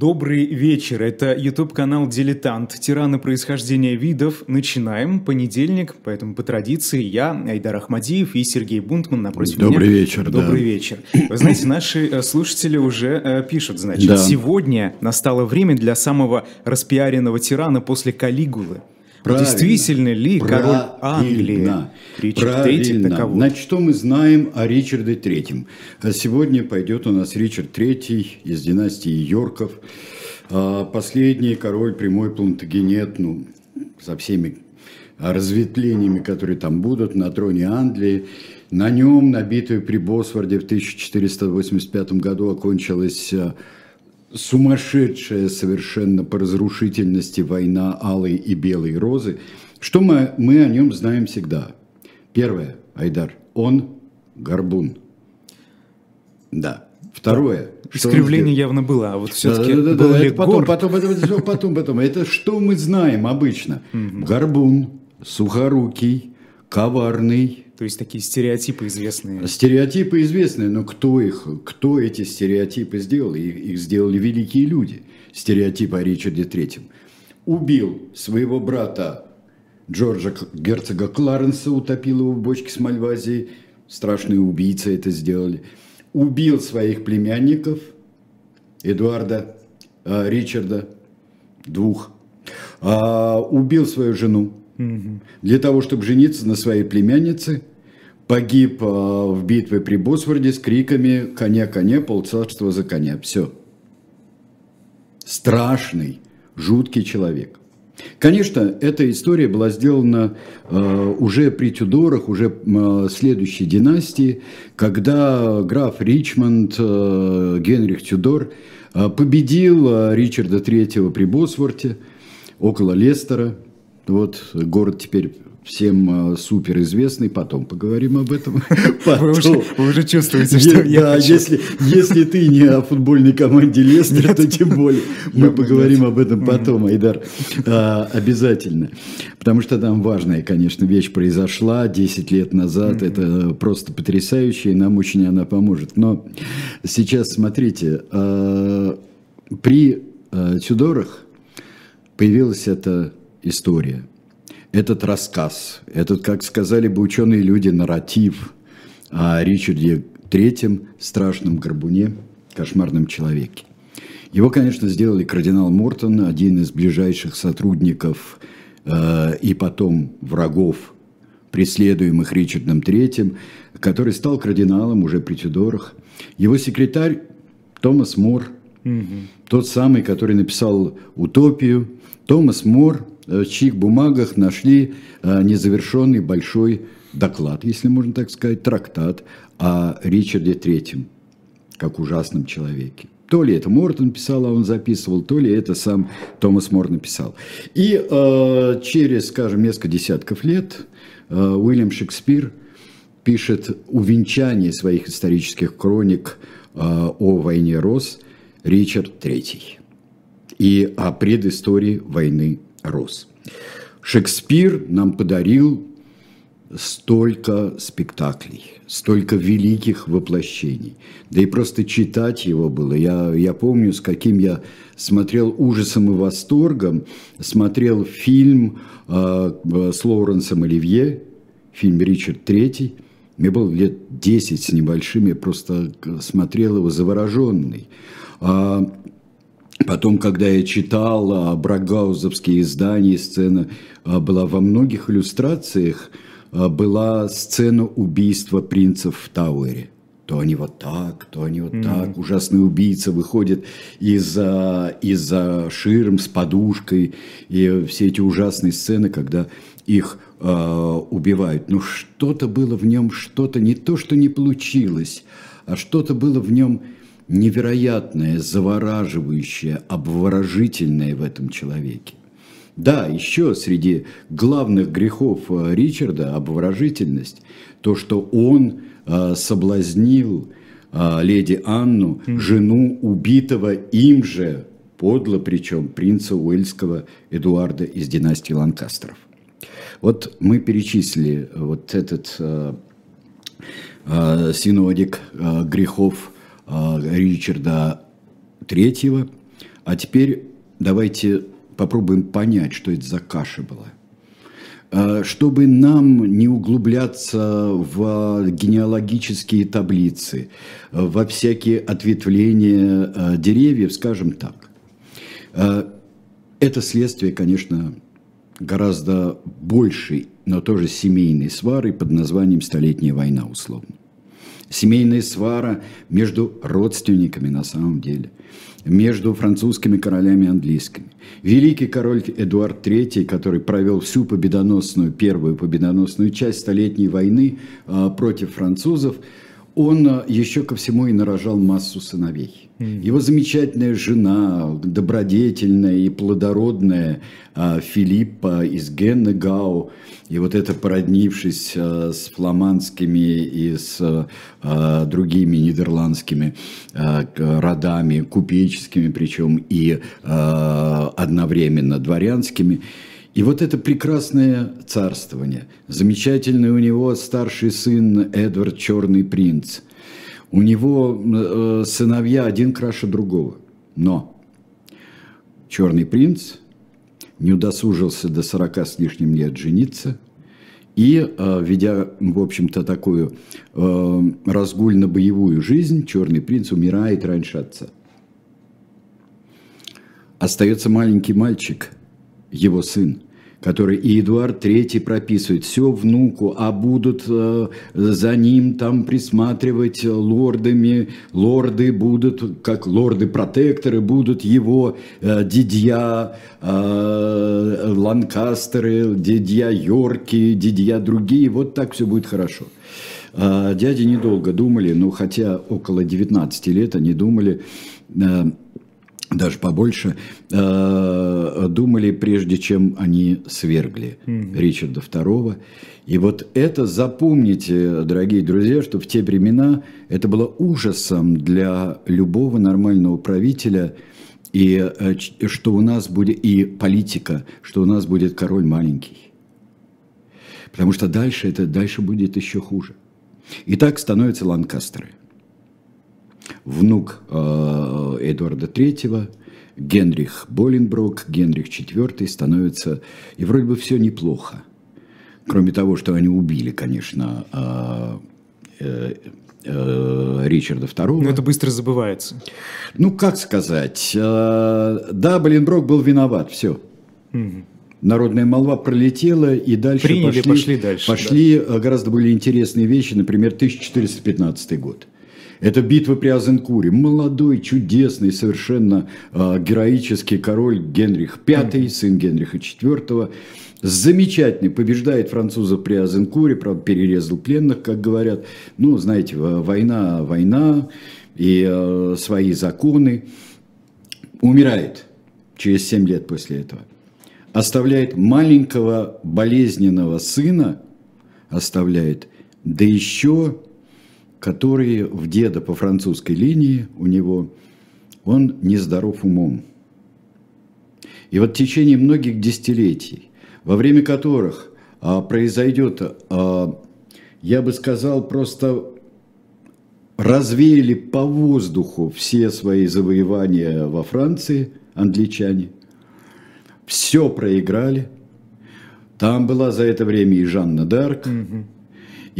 Добрый вечер, это YouTube-канал «Дилетант. Тираны происхождения видов». Начинаем. Понедельник, поэтому по традиции я, Айдар Ахмадиев и Сергей Бунтман напротив Добрый меня. вечер, да. Добрый вечер. Вы знаете, наши э, слушатели уже э, пишут, значит, Да. сегодня настало время для самого распиаренного тирана после Калигулы. Правильно. Действительно ли король Англии Правильно. Ричард III таковой? Значит, что мы знаем о Ричарде? А Сегодня пойдет у нас Ричард Третий из династии Йорков. А, Последний король прямой плантагенет, ну, со всеми разветвлениями, которые там будут, на троне Англии. На нем, на битве при Босфорде в 1485 году окончилась а, сумасшедшая совершенно по разрушительности война алой и белой розы. Что мы, мы о нем знаем всегда? Первое, Айдар, он горбун. Да. Второе. что Искривление явно было, а вот все-таки Да, да, да, был да, это потом, потом, потом, потом, потом. Это что мы знаем обычно? Горбун, сухорукий, коварный, То есть такие стереотипы известные. Стереотипы известны, но кто их, кто эти стереотипы сделал? Их, их сделали великие люди. Стереотип о Ричарде Третьем. Убил своего брата Джорджа герцога Кларенса, утопил его в бочке с Мальвазией. Страшные убийцы это сделали. Убил своих племянников Эдуарда, а, Ричарда, двух. А, убил свою жену. Для того, чтобы жениться на своей племяннице, погиб а, в битве при Босфорде с криками «Коня, коня, полцарства за коня». Все. Страшный, жуткий человек. Конечно, эта история была сделана э, уже при Тюдорах, уже э, следующей династии, когда граф Ричмонд, э, Генрих Тюдор, э, победил э, Ричарда III при Босворте, около Лестера. Вот город теперь всем э, супер известный, потом поговорим об этом. Вы уже, Потом. вы уже чувствуете, что я да, хочу. если, если ты не о футбольной команде Лестера, то тем более. Мы Явно поговорим нет. об этом потом, Айдар, А, обязательно. Потому что там важная, конечно, вещь произошла 10 лет назад. Это просто потрясающе, и нам очень она поможет. Но сейчас, смотрите, а, при а, Тюдорах появилась эта история, этот рассказ, этот, как сказали бы ученые люди, нарратив о Ричарде Третьем, страшном горбуне, кошмарном человеке. Его, конечно, сделали кардинал Мортон, один из ближайших сотрудников э, и потом врагов, преследуемых Ричардом Третьим, который стал кардиналом уже при Тюдорах. Его секретарь Томас Мор, тот самый, который написал «Утопию», Томас Мор, в чьих бумагах нашли э, незавершенный большой доклад, если можно так сказать, трактат о Ричарде Третьем, как ужасном человеке. То ли это Мортон писал, а он записывал, то ли это сам Томас Мор написал. И э, через, скажем, несколько десятков лет э, Уильям Шекспир пишет увенчание своих исторических хроник э, о войне Рос Ричард Третий и о предыстории войны Рос. Шекспир нам подарил столько спектаклей, столько великих воплощений. Да и просто читать его было. Я, я помню, с каким я смотрел ужасом и восторгом, смотрел фильм э, с Лоуренсом Оливье, фильм «Ричард Третий». Мне было лет 10 с небольшим, я просто смотрел его завороженный. Потом, когда я читал а, брагаузовские издания, сцена а, была во многих иллюстрациях, а, была сцена убийства принцев в Тауэре. То они вот так, то они вот так. Ужасный убийца выходит из-за из ширм с подушкой. И все эти ужасные сцены, когда их а, убивают. Но что-то было в нем, что-то не то, что не получилось, а что-то было в нем невероятное, завораживающее, обворожительное в этом человеке. Да, еще среди главных грехов э, Ричарда обворожительность, то, что он э, соблазнил э, леди Анну, жену убитого им же, подло причем, принца Уэльского Эдуарда из династии Ланкастеров. Вот мы перечислили вот этот э, э, синодик э, грехов Ричарда III. А теперь давайте попробуем понять, что это за каша была. А, чтобы нам не углубляться в генеалогические таблицы, во всякие ответвления а, деревьев, скажем так, а, это следствие, конечно, гораздо большей, но тоже семейной свары под названием «Столетняя война» условно. Семейная свара между родственниками на самом деле, между французскими королями и английскими. Великий король Эдуард III, который провел всю победоносную, первую победоносную часть Столетней войны э, против французов, он э, еще ко всему и нарожал массу сыновей. Его замечательная жена, добродетельная и плодородная э, Филиппа из Геннегау, и вот это породнившись э, с фламандскими и с другими нидерландскими родами, купеческими причем и одновременно дворянскими, и вот это прекрасное царствование, замечательный у него старший сын Эдвард Черный принц. У него э, сыновья один краше другого. Но Черный принц не удосужился до 40 с лишним лет жениться – и, э, ведя, в общем-то, такую э, разгульно-боевую жизнь, Черный принц умирает раньше отца. Остается маленький мальчик, его сын, который и Эдуард III прописывает, все внуку, а будут э, за ним там присматривать лордами, лорды будут, как лорды-протекторы, будут его э, дидья, э, Ланкастеры, дидья Йорки, дидья другие, вот так все будет хорошо. Э, дяди недолго думали, но хотя около 19 лет они думали, э, даже побольше, э, думали, прежде чем они свергли mm-hmm. Ричарда II. И вот это запомните, дорогие друзья, что в те времена это было ужасом для любого нормального правителя, и э, что у нас будет, и политика, что у нас будет король маленький. Потому что дальше это дальше будет еще хуже. И так становятся Ланкастеры внук э, Эдуарда III, Генрих Боленброк, Генрих IV становится, и вроде бы все неплохо. Кроме того, что они убили, конечно, э, э, Ричарда II. Но это быстро забывается. Ну, как сказать. Да, Боленброк был виноват, все. Угу. Народная молва пролетела, и дальше Приняли, пошли, пошли дальше. Пошли да. гораздо более интересные вещи, например, 1415 год. Это битва при Азенкуре. Молодой, чудесный, совершенно э, героический король Генрих V, сын Генриха IV, замечательный, побеждает французов при Азенкуре, правда, перерезал пленных, как говорят. Ну, знаете, война, война и э, свои законы. Умирает через 7 лет после этого. Оставляет маленького болезненного сына, оставляет, да еще который в деда по французской линии у него, он нездоров умом. И вот в течение многих десятилетий, во время которых а, произойдет, а, я бы сказал, просто развеяли по воздуху все свои завоевания во Франции, англичане, все проиграли. Там была за это время и Жанна Дарк, угу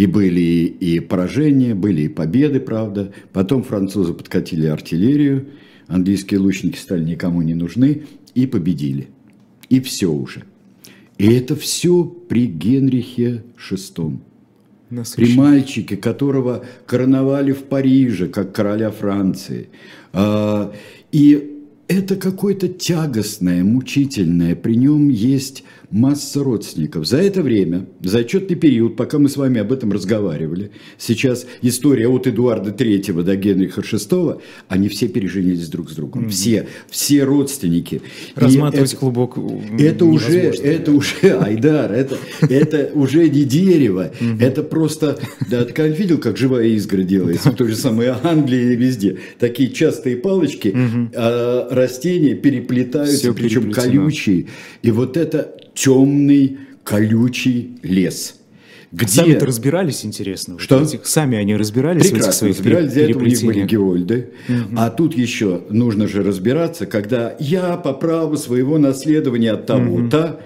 и были и поражения, были и победы, правда. Потом французы подкатили артиллерию, английские лучники стали никому не нужны и победили. И все уже. И это все при Генрихе VI. При мальчике, которого короновали в Париже, как короля Франции. А, и это какое-то тягостное, мучительное. При нем есть масса родственников. За это время, за отчетный период, пока мы с вами об этом разговаривали, сейчас история от Эдуарда III до Генриха VI, они все переженились друг с другом. Mm-hmm. Все, все родственники. Разматывать это, клубок это уже, это уже, Айдар, это, это уже не дерево, это просто, да, ты видел, как живая искра делается в той же самой Англии и везде. Такие частые палочки, а растения переплетаются, причем колючие. И вот это темный, колючий лес. Где... Сами-то разбирались, интересно. Что? Вот этих, сами они разбирались Прекрасно в этих своих разбирались, для этого у них были геольды. Угу. А тут еще нужно же разбираться, когда я по праву своего наследования от того-то,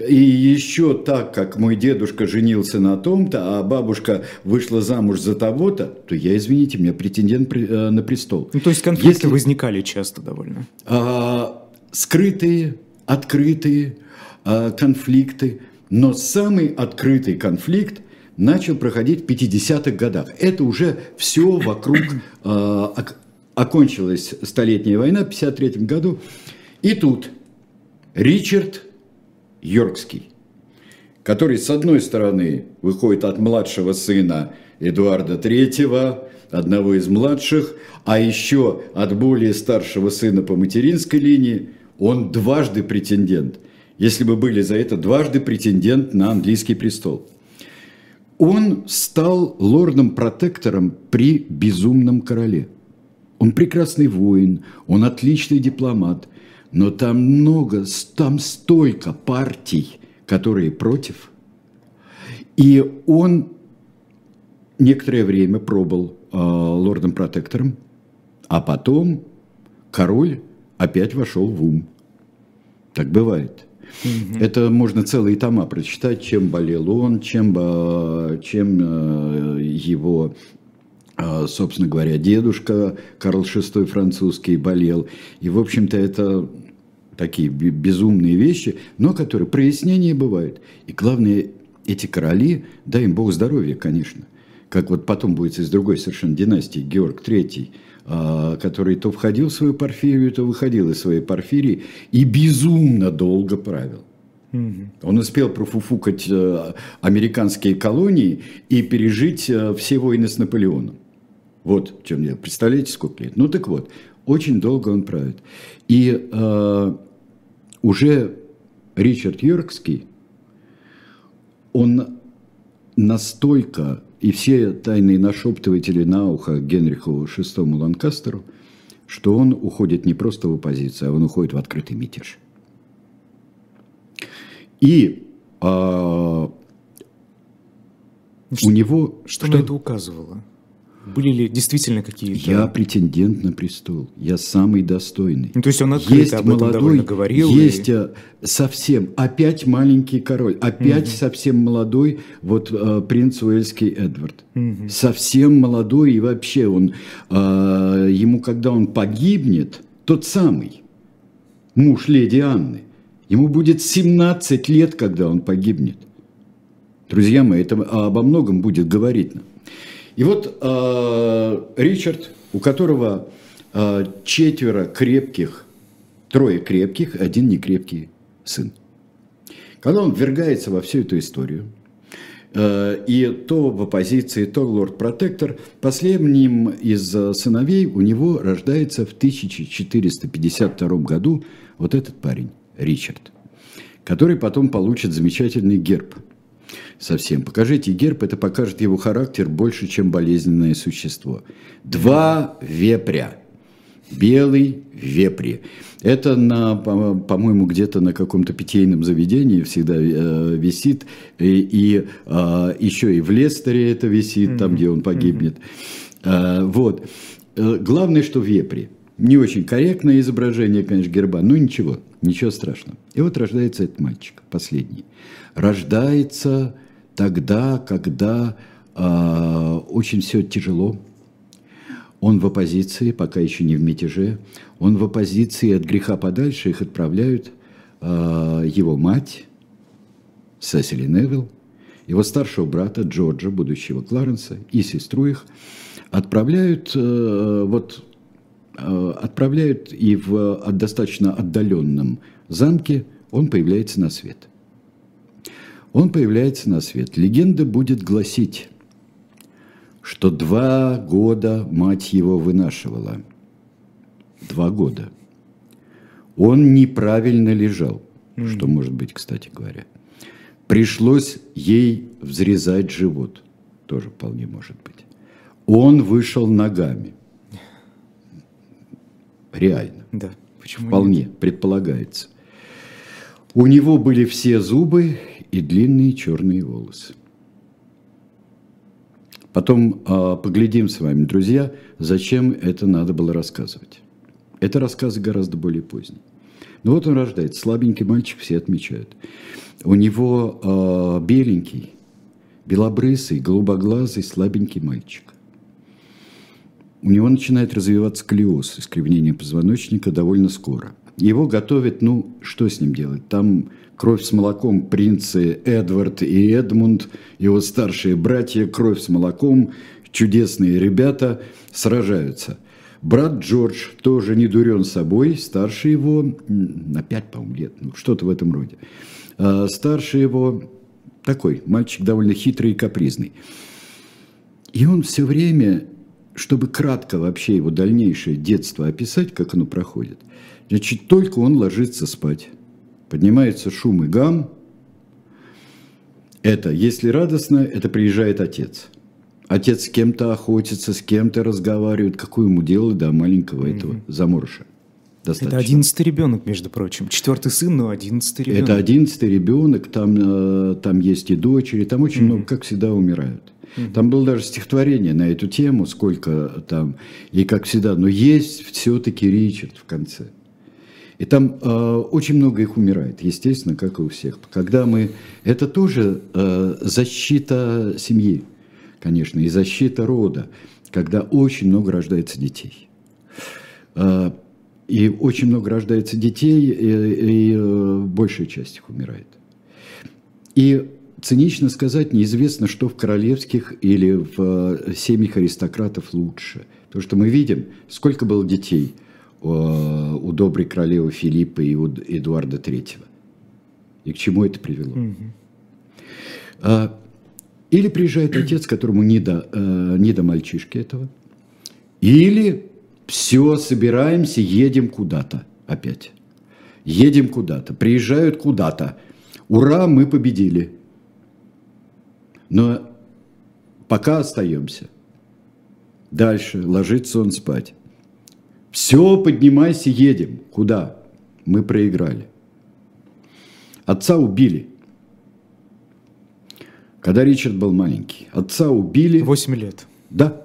угу. и еще так, как мой дедушка женился на том-то, а бабушка вышла замуж за того-то, то я, извините меня, претендент э, на престол. Ну, то есть конфликты Если... возникали часто довольно? А, скрытые, открытые конфликты – но самый открытый конфликт начал проходить в 50-х годах. Это уже все вокруг э, окончилась Столетняя война в 53 году. И тут Ричард Йоркский, который, с одной стороны, выходит от младшего сына Эдуарда III, одного из младших, а еще от более старшего сына по материнской линии, он дважды претендент – если бы были за это дважды претендент на английский престол. Он стал лордом-протектором при безумном короле. Он прекрасный воин, он отличный дипломат, но там много, там столько партий, которые против. И он некоторое время пробыл э, лордом-протектором, а потом король опять вошел в ум. Так бывает. Это можно целые тома прочитать, чем болел он, чем, э, чем э, его э, собственно говоря, дедушка Карл VI французский болел. И, в общем-то, это такие безумные вещи, но которые прояснения бывают. И главное, эти короли, дай им Бог здоровья, конечно, как вот потом будет из другой совершенно династии, Георг III, который то входил в свою порфирию, то выходил из своей порфирии и безумно долго правил. Он успел профуфукать э, американские колонии и пережить э, все войны с Наполеоном. Вот в чем я. Представляете, сколько лет? Ну так вот, очень долго он правит. И э, уже Ричард Йоркский, он настолько и все тайные нашептыватели на ухо Генриху VI Ланкастеру, что он уходит не просто в оппозицию, а он уходит в открытый мятеж. И а, что, у него... Что, что на это указывало? Были ли действительно какие-то... Я претендент на престол. Я самый достойный. Ну, то есть он открыто есть об этом молодой, говорил? Есть и... Э, совсем... Опять маленький король. Опять угу. совсем молодой вот э, принц Уэльский Эдвард. Угу. Совсем молодой. И вообще он... Э, ему, когда он погибнет, тот самый муж леди Анны, ему будет 17 лет, когда он погибнет. Друзья мои, это обо многом будет говорить нам. И вот э, Ричард, у которого э, четверо крепких, трое крепких, один некрепкий сын. Когда он ввергается во всю эту историю, э, и то в оппозиции, то лорд-протектор, последним из сыновей у него рождается в 1452 году вот этот парень, Ричард, который потом получит замечательный герб – совсем. Покажите герб, это покажет его характер больше, чем болезненное существо. Два вепря. Белый вепри. Это, на, по-моему, где-то на каком-то питейном заведении всегда э, висит. И, и э, еще и в Лестере это висит, mm-hmm. там, где он погибнет. Mm-hmm. Э, вот. Главное, что вепри. Не очень корректное изображение, конечно, герба, но ничего, ничего страшного. И вот рождается этот мальчик, последний. Рождается тогда, когда э, очень все тяжело. Он в оппозиции, пока еще не в мятеже. Он в оппозиции от греха подальше. Их отправляют э, его мать, Сесили Невилл, его старшего брата Джорджа, будущего Кларенса, и сестру их отправляют, э, вот, э, отправляют и в достаточно отдаленном замке он появляется на свет – он появляется на свет. Легенда будет гласить, что два года мать его вынашивала. Два года. Он неправильно лежал, mm. что может быть, кстати говоря. Пришлось ей взрезать живот. Тоже вполне может быть. Он вышел ногами. Реально. Да. Почему Вполне, нет? предполагается. У него были все зубы и длинные черные волосы. Потом э, поглядим с вами, друзья, зачем это надо было рассказывать. Это рассказы гораздо более поздние. Ну вот он рождается, слабенький мальчик, все отмечают. У него э, беленький, белобрысый, голубоглазый, слабенький мальчик. У него начинает развиваться колиоз, искривление позвоночника довольно скоро. Его готовят, ну, что с ним делать? Там кровь с молоком принцы Эдвард и Эдмунд, его старшие братья, кровь с молоком, чудесные ребята сражаются. Брат Джордж тоже не дурен собой, старше его на пять, по-моему, лет, ну, что-то в этом роде. А старше его такой, мальчик довольно хитрый и капризный. И он все время, чтобы кратко вообще его дальнейшее детство описать, как оно проходит, значит, только он ложится спать. Поднимается шум и гам. Это, если радостно, это приезжает отец – Отец с кем-то охотится, с кем-то разговаривает. Какое ему дело до маленького этого mm-hmm. заморыша? Достаточно. Это одиннадцатый ребенок, между прочим. Четвертый сын, но одиннадцатый ребенок. Это одиннадцатый ребенок, там, э, там есть и дочери, там очень mm-hmm. много, как всегда, умирают. Mm-hmm. Там было даже стихотворение на эту тему, сколько там, и как всегда. Но есть все-таки Ричард в конце. И там э, очень много их умирает, естественно, как и у всех. Когда мы... Это тоже э, защита семьи конечно, и защита рода, когда очень много рождается детей. А, и очень много рождается детей, и, и э, большая часть их умирает. И цинично сказать, неизвестно, что в королевских или в э, семьях аристократов лучше. Потому что мы видим, сколько было детей у, у доброй королевы Филиппа и у Эдуарда Третьего. И к чему это привело. Mm-hmm. Или приезжает отец, которому не до, э, не до мальчишки этого. Или все, собираемся, едем куда-то опять. Едем куда-то, приезжают куда-то. Ура, мы победили. Но пока остаемся. Дальше ложится он спать. Все, поднимайся, едем. Куда? Мы проиграли. Отца убили. Когда Ричард был маленький, отца убили... 8 лет. Да.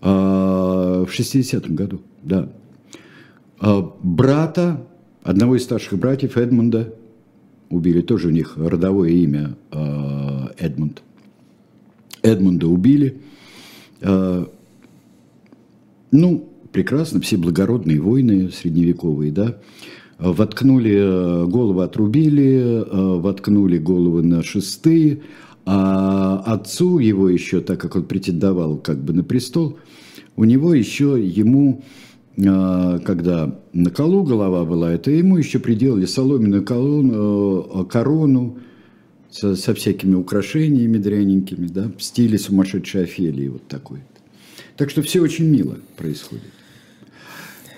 А, в 60-м году, да. А, брата, одного из старших братьев, Эдмунда, убили. Тоже у них родовое имя а, Эдмунд. Эдмунда убили. А, ну, прекрасно, все благородные войны средневековые, да. Воткнули э, голову, отрубили, э, воткнули головы на шесты, а отцу его еще, так как он претендовал как бы на престол, у него еще ему, а, когда на колу голова была, это ему еще приделали соломенную колону, э, корону со, со всякими украшениями дряненькими, да, в стиле сумасшедшей Офелии вот такой. Так что все очень мило происходит.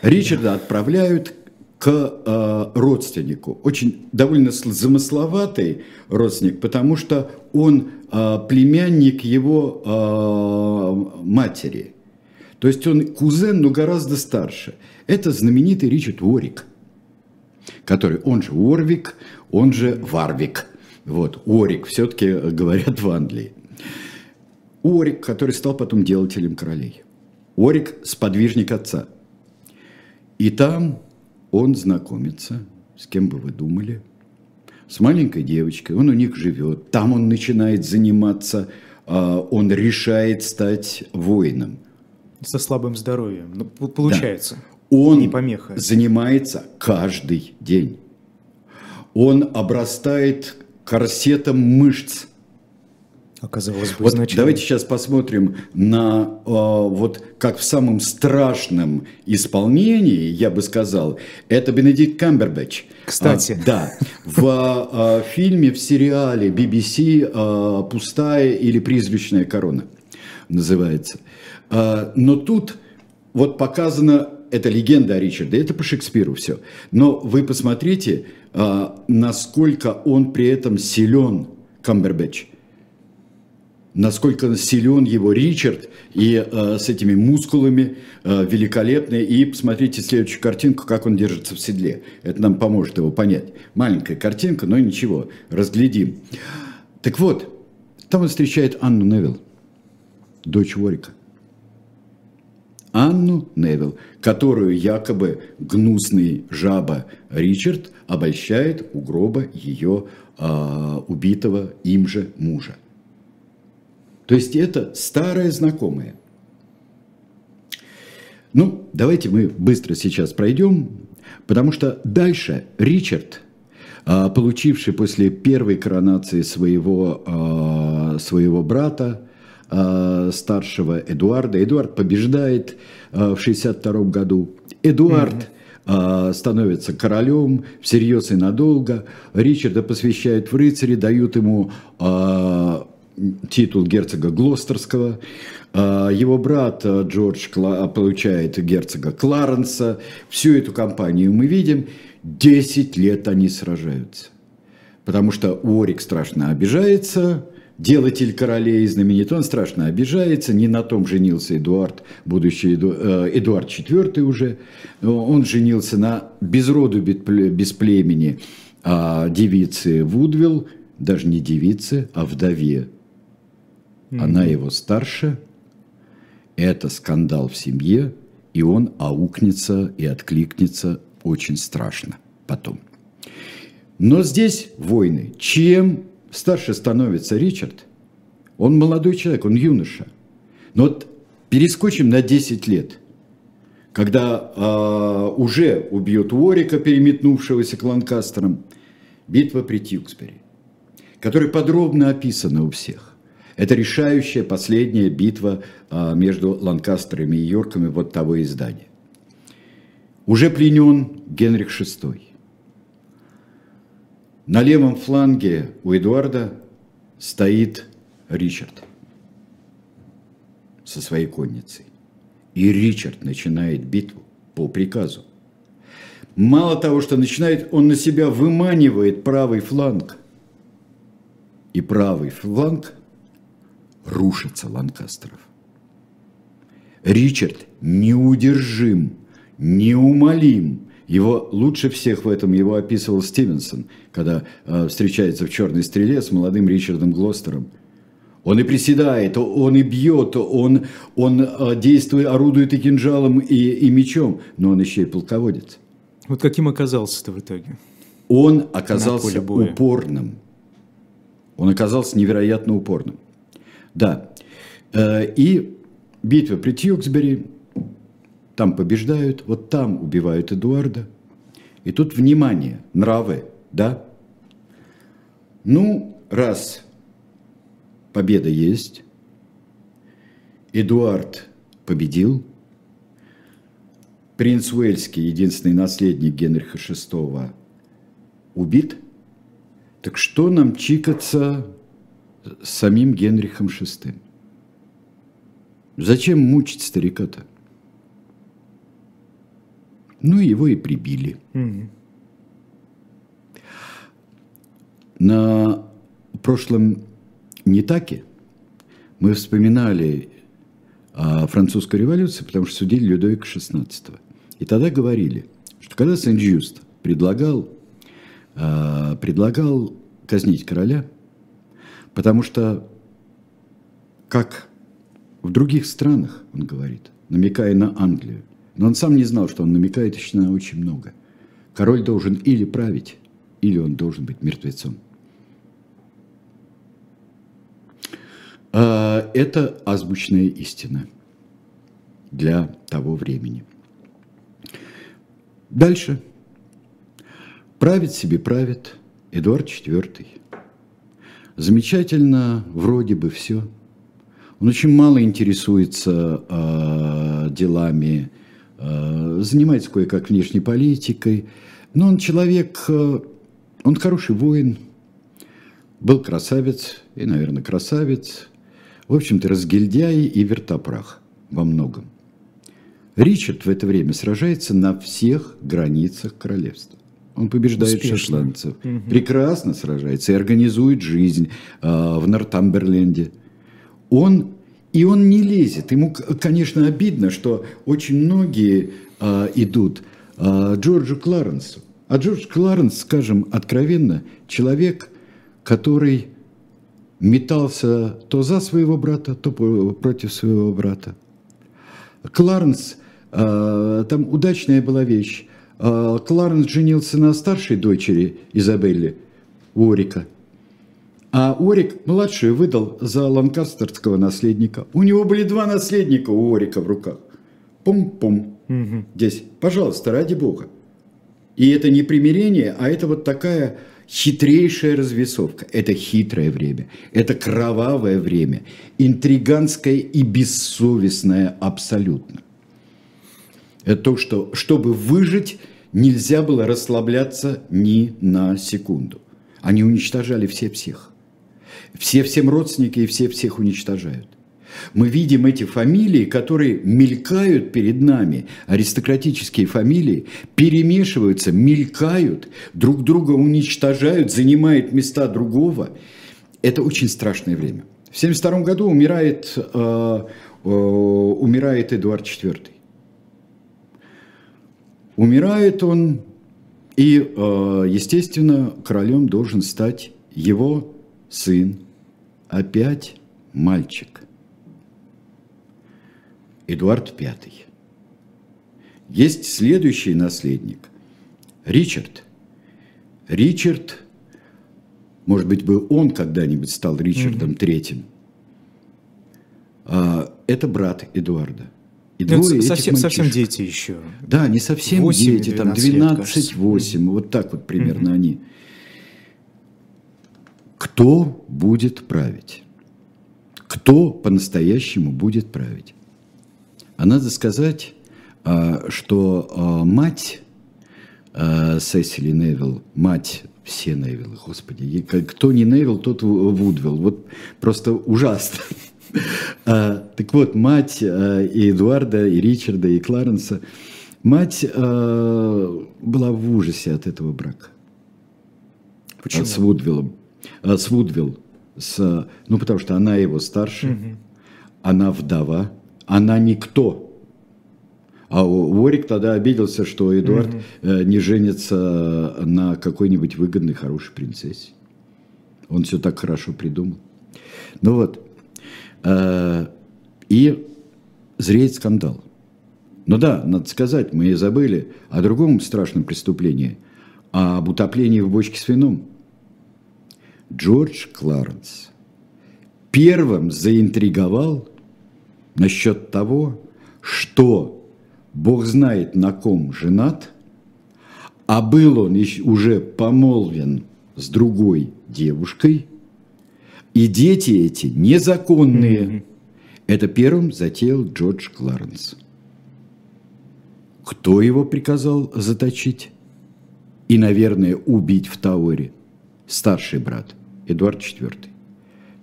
Ричарда отправляют к э, родственнику. Очень довольно замысловатый родственник, потому что он э, племянник его э, матери. То есть он кузен, но гораздо старше. Это знаменитый Ричард Уорик, который, он же Уорвик, он же Варвик. Вот, Уорик, все-таки говорят в Англии. Уорик, который стал потом делателем королей. Уорик – сподвижник отца. И там он знакомится, с кем бы вы думали, с маленькой девочкой, он у них живет, там он начинает заниматься, а, он решает стать воином. Со слабым здоровьем, ну, получается. Да. Он не помеха. занимается каждый день. Он обрастает корсетом мышц – Оказалось бы, вот изначально. Давайте сейчас посмотрим на э, вот как в самом страшном исполнении, я бы сказал, это Бенедикт Камбербэтч. Кстати. А, да. В а, фильме, в сериале BBC а, «Пустая или призрачная корона» называется. А, но тут вот показана это легенда о Ричарде, это по Шекспиру все. Но вы посмотрите, насколько он при этом силен, Камбербэтч насколько силен его Ричард и э, с этими мускулами э, великолепный. И посмотрите следующую картинку, как он держится в седле. Это нам поможет его понять. Маленькая картинка, но ничего, разглядим. Так вот, там он встречает Анну Невилл. дочь Ворика. Анну Невилл, которую якобы гнусный жаба Ричард обольщает у гроба ее э, убитого им же мужа. То есть это старая знакомая. Ну, давайте мы быстро сейчас пройдем, потому что дальше Ричард, а, получивший после первой коронации своего, а, своего брата, а, старшего Эдуарда. Эдуард побеждает в 62 году. Эдуард mm-hmm. становится королем всерьез и надолго. Ричарда посвящают в рыцари, дают ему титул герцога Глостерского. Его брат Джордж получает герцога Кларенса. Всю эту кампанию мы видим. Десять лет они сражаются. Потому что Уорик страшно обижается, делатель королей знаменит, он страшно обижается, не на том женился Эдуард, будущий э, Эдуард IV уже, он женился на безроду без племени а девице Вудвилл, даже не девице, а вдове. Mm-hmm. Она его старше, это скандал в семье, и он аукнется и откликнется очень страшно потом. Но здесь войны. Чем старше становится Ричард, он молодой человек, он юноша. Но вот перескочим на 10 лет, когда э, уже убьет Уорика, переметнувшегося к Ланкастерам, битва при Тьюксбери, которая подробно описана у всех. Это решающая последняя битва э, между Ланкастерами и Йорками вот того издания. Уже пленен Генрих VI. На левом фланге у Эдуарда стоит Ричард со своей конницей. И Ричард начинает битву по приказу. Мало того, что начинает, он на себя выманивает правый фланг. И правый фланг рушится Ланкастеров. Ричард неудержим, неумолим, его лучше всех в этом его описывал Стивенсон, когда э, встречается в «Черной стреле» с молодым Ричардом Глостером. Он и приседает, он и бьет, он, он э, действует, орудует и кинжалом, и, и мечом, но он еще и полководец. Вот каким оказался-то в итоге? Он оказался упорным. Он оказался невероятно упорным. Да. Э, и битва при Тьюксбери там побеждают, вот там убивают Эдуарда. И тут внимание, нравы, да? Ну, раз победа есть, Эдуард победил, принц Уэльский, единственный наследник Генриха VI, убит, так что нам чикаться с самим Генрихом VI? Зачем мучить старика-то? Ну, его и прибили. Mm-hmm. На прошлом Нетаке мы вспоминали о французской революции, потому что судили Людовика XVI. И тогда говорили, что когда Сен-Джюст предлагал, а, предлагал казнить короля, потому что, как в других странах, он говорит, намекая на Англию, но он сам не знал, что он намекает еще на очень много. Король должен или править, или он должен быть мертвецом. А, это азбучная истина для того времени. Дальше. Правит себе правит Эдуард IV. Замечательно, вроде бы все. Он очень мало интересуется э, делами Э, занимается кое-как внешней политикой. Но он человек, э, он хороший воин, был красавец и, наверное, красавец. В общем-то, разгильдяй и вертопрах во многом. Ричард в это время сражается на всех границах королевства. Он побеждает Успешно. шотландцев, угу. прекрасно сражается и организует жизнь э, в Нортамберленде. Он и он не лезет. Ему, конечно, обидно, что очень многие а, идут а, Джорджу Кларенсу. А Джордж Кларенс, скажем откровенно, человек, который метался то за своего брата, то против своего брата. Кларенс, э, там удачная была вещь. Э, Кларенс женился на старшей дочери Изабелле, Орика. А Орик младшую выдал за ланкастерского наследника. У него были два наследника у Орика в руках. Пум-пум. Угу. Здесь, пожалуйста, ради бога. И это не примирение, а это вот такая хитрейшая развесовка. Это хитрое время, это кровавое время, интриганское и бессовестное абсолютно. Это то, что, чтобы выжить, нельзя было расслабляться ни на секунду. Они уничтожали все всех. Все всем родственники и все всех уничтожают. Мы видим эти фамилии, которые мелькают перед нами, аристократические фамилии, перемешиваются, мелькают, друг друга уничтожают, занимают места другого. Это очень страшное время. В 1972 году умирает, э, э, умирает Эдуард IV. Умирает он, и, э, естественно, королем должен стать его сын, опять мальчик. Эдуард V. Есть следующий наследник, Ричард. Ричард, может быть, бы он когда-нибудь стал Ричардом III. А, это брат Эдуарда. И ну, двое совсем, совсем дети еще. Да, не совсем 8, дети, там 12-8, вот так вот примерно mm-hmm. они. Кто будет править? Кто по-настоящему будет править? А надо сказать, а, что а, мать а, Сесили Невилл, мать все Невиллы, господи, кто не Невилл, тот Вудвилл. Вот просто ужасно. Так вот, мать и Эдуарда, и Ричарда, и Кларенса, мать была в ужасе от этого брака. Почему? С Вудвиллом. С Вудвилл. С, ну, потому что она его старше, угу. она вдова, она никто. А Ворик тогда обиделся, что Эдуард mm-hmm. не женится на какой-нибудь выгодной, хорошей принцессе. Он все так хорошо придумал. Ну вот. Э, и зреет скандал. Ну да, надо сказать, мы и забыли о другом страшном преступлении, об утоплении в бочке с вином. Джордж Кларенс первым заинтриговал насчет того, что Бог знает, на ком женат, а был он уже помолвен с другой девушкой, и дети эти незаконные. Mm-hmm. Это первым затеял Джордж Кларенс. Кто его приказал заточить? И, наверное, убить в Тауэре? Старший брат, Эдуард IV.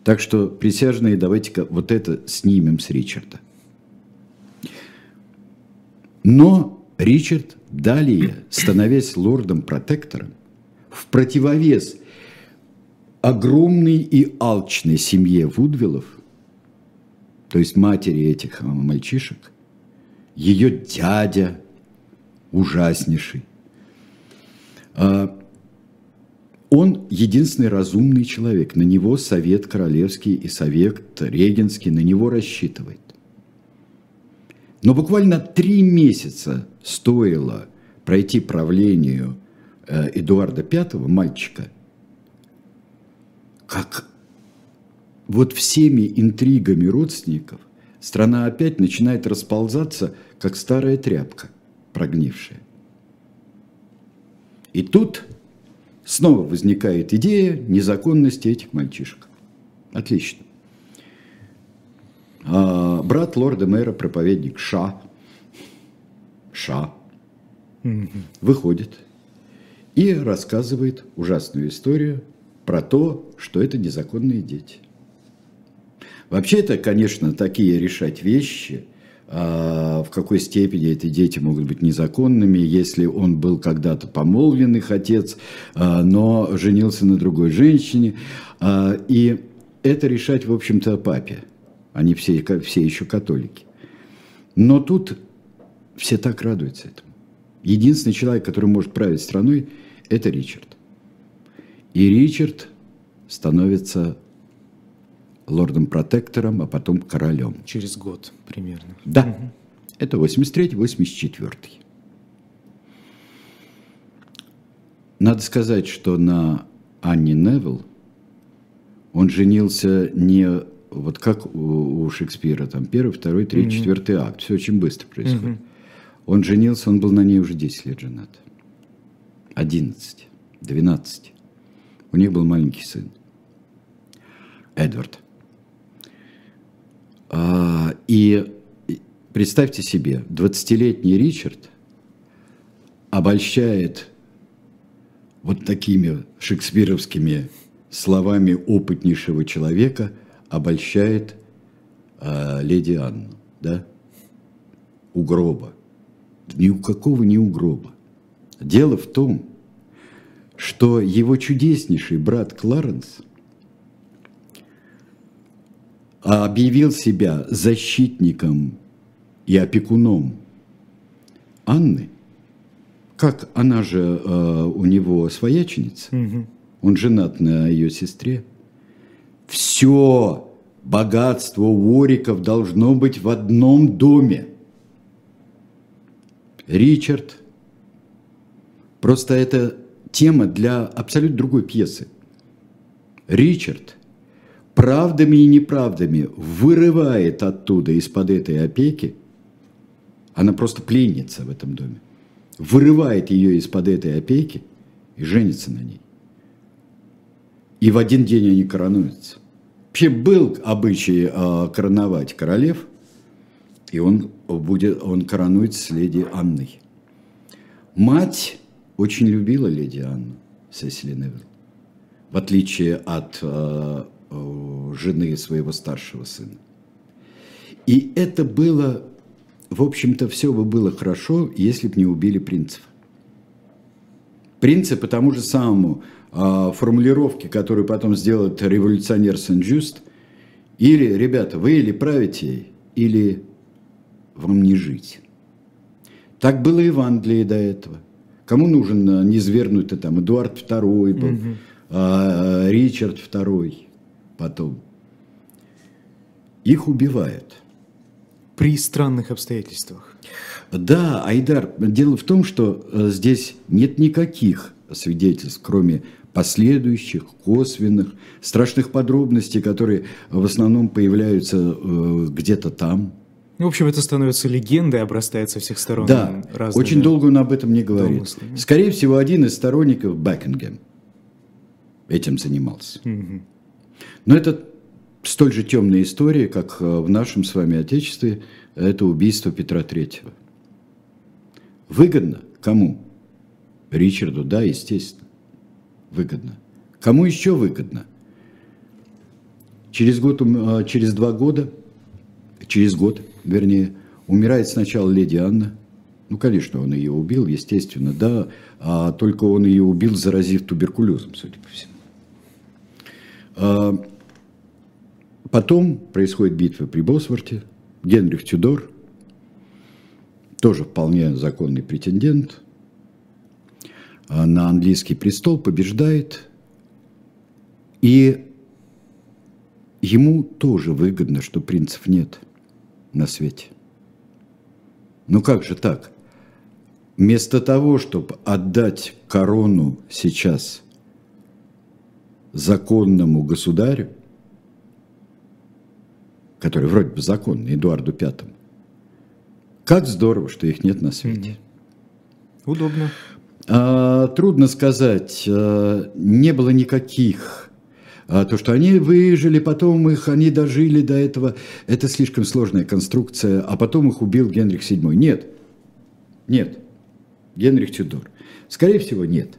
Так что, присяжные, давайте-ка вот это снимем с Ричарда. Но Ричард далее, становясь лордом-протектором, в противовес огромной и алчной семье Вудвиллов, то есть матери этих мальчишек, ее дядя ужаснейший, а, он единственный разумный человек. На него совет королевский и совет регенский на него рассчитывает. Но буквально три месяца стоило пройти правлению э, Эдуарда V, мальчика, как вот всеми интригами родственников страна опять начинает расползаться, как старая тряпка, прогнившая. И тут снова возникает идея незаконности этих мальчишек. Отлично. А, брат лорда мэра, проповедник Ша, Ша, выходит и рассказывает ужасную историю про то, что это незаконные дети. Вообще это, конечно, такие решать вещи – а, в какой степени эти дети могут быть незаконными, если он был когда-то помолвленный отец, а, но женился на другой женщине. А, и это решать, в общем-то, папе. Они все, все еще католики. Но тут все так радуются этому. Единственный человек, который может править страной, это Ричард. И Ричард становится лордом-протектором, а потом королем. Через год примерно. Да, угу. это 83-84. Надо сказать, что на Анне Невилл он женился не вот как у, Шекспира, там первый, второй, третий, mm-hmm. четвертый акт. Все очень быстро происходит. Mm-hmm. Он женился, он был на ней уже 10 лет женат. 11, 12. У них был маленький сын. Эдвард. А, и представьте себе, 20-летний Ричард обольщает вот такими шекспировскими словами опытнейшего человека, обольщает э, леди Анну, да, у гроба. Ни у какого не у гроба. Дело в том, что его чудеснейший брат Кларенс объявил себя защитником и опекуном Анны, как она же э, у него свояченица, угу. он женат на ее сестре. Все богатство Уориков должно быть в одном доме. Ричард. Просто это тема для абсолютно другой пьесы. Ричард правдами и неправдами вырывает оттуда, из-под этой опеки, она просто пленница в этом доме, вырывает ее из-под этой опеки и женится на ней. И в один день они коронуются. Вообще был обычай э, короновать королев, и он, будет, он коронуется с леди Анной. Мать очень любила леди Анну, Сесили Невилл. В отличие от э, жены своего старшего сына. И это было, в общем-то, все бы было хорошо, если бы не убили принцев. Принцы по тому же самому э, формулировке, которую потом сделает революционер Сен-Жюст, или, ребята, вы или правите, или вам не жить. Так было и в Англии до этого. Кому нужен э, низвергнутый там Эдуард II был, угу. а, Ричард II потом. Их убивают. При странных обстоятельствах. Да, Айдар, дело в том, что э, здесь нет никаких свидетельств, кроме последующих, косвенных, страшных подробностей, которые в основном появляются э, где-то там, в общем, это становится легендой, обрастает со всех сторон. Да, очень долго он об этом не говорит. Домыслами. Скорее всего, один из сторонников Бекингем этим занимался. Угу. Но это столь же темная история, как э, в нашем с вами Отечестве, это убийство Петра Третьего. Выгодно? Кому? Ричарду, да, естественно. Выгодно. Кому еще выгодно? Через, год, э, через два года, через год вернее, умирает сначала леди Анна. Ну, конечно, он ее убил, естественно, да, а только он ее убил, заразив туберкулезом, судя по всему. А потом происходит битва при Босворте. Генрих Тюдор, тоже вполне законный претендент, а на английский престол побеждает. И ему тоже выгодно, что принцев нет – на свете. Ну как же так? Вместо того, чтобы отдать корону сейчас законному государю, который вроде бы законный, Эдуарду Пятому, как здорово, что их нет на свете. Удобно. А, трудно сказать. А, не было никаких а то, что они выжили, потом их, они дожили до этого, это слишком сложная конструкция, а потом их убил Генрих VII. Нет, нет, Генрих Тюдор. Скорее всего, нет.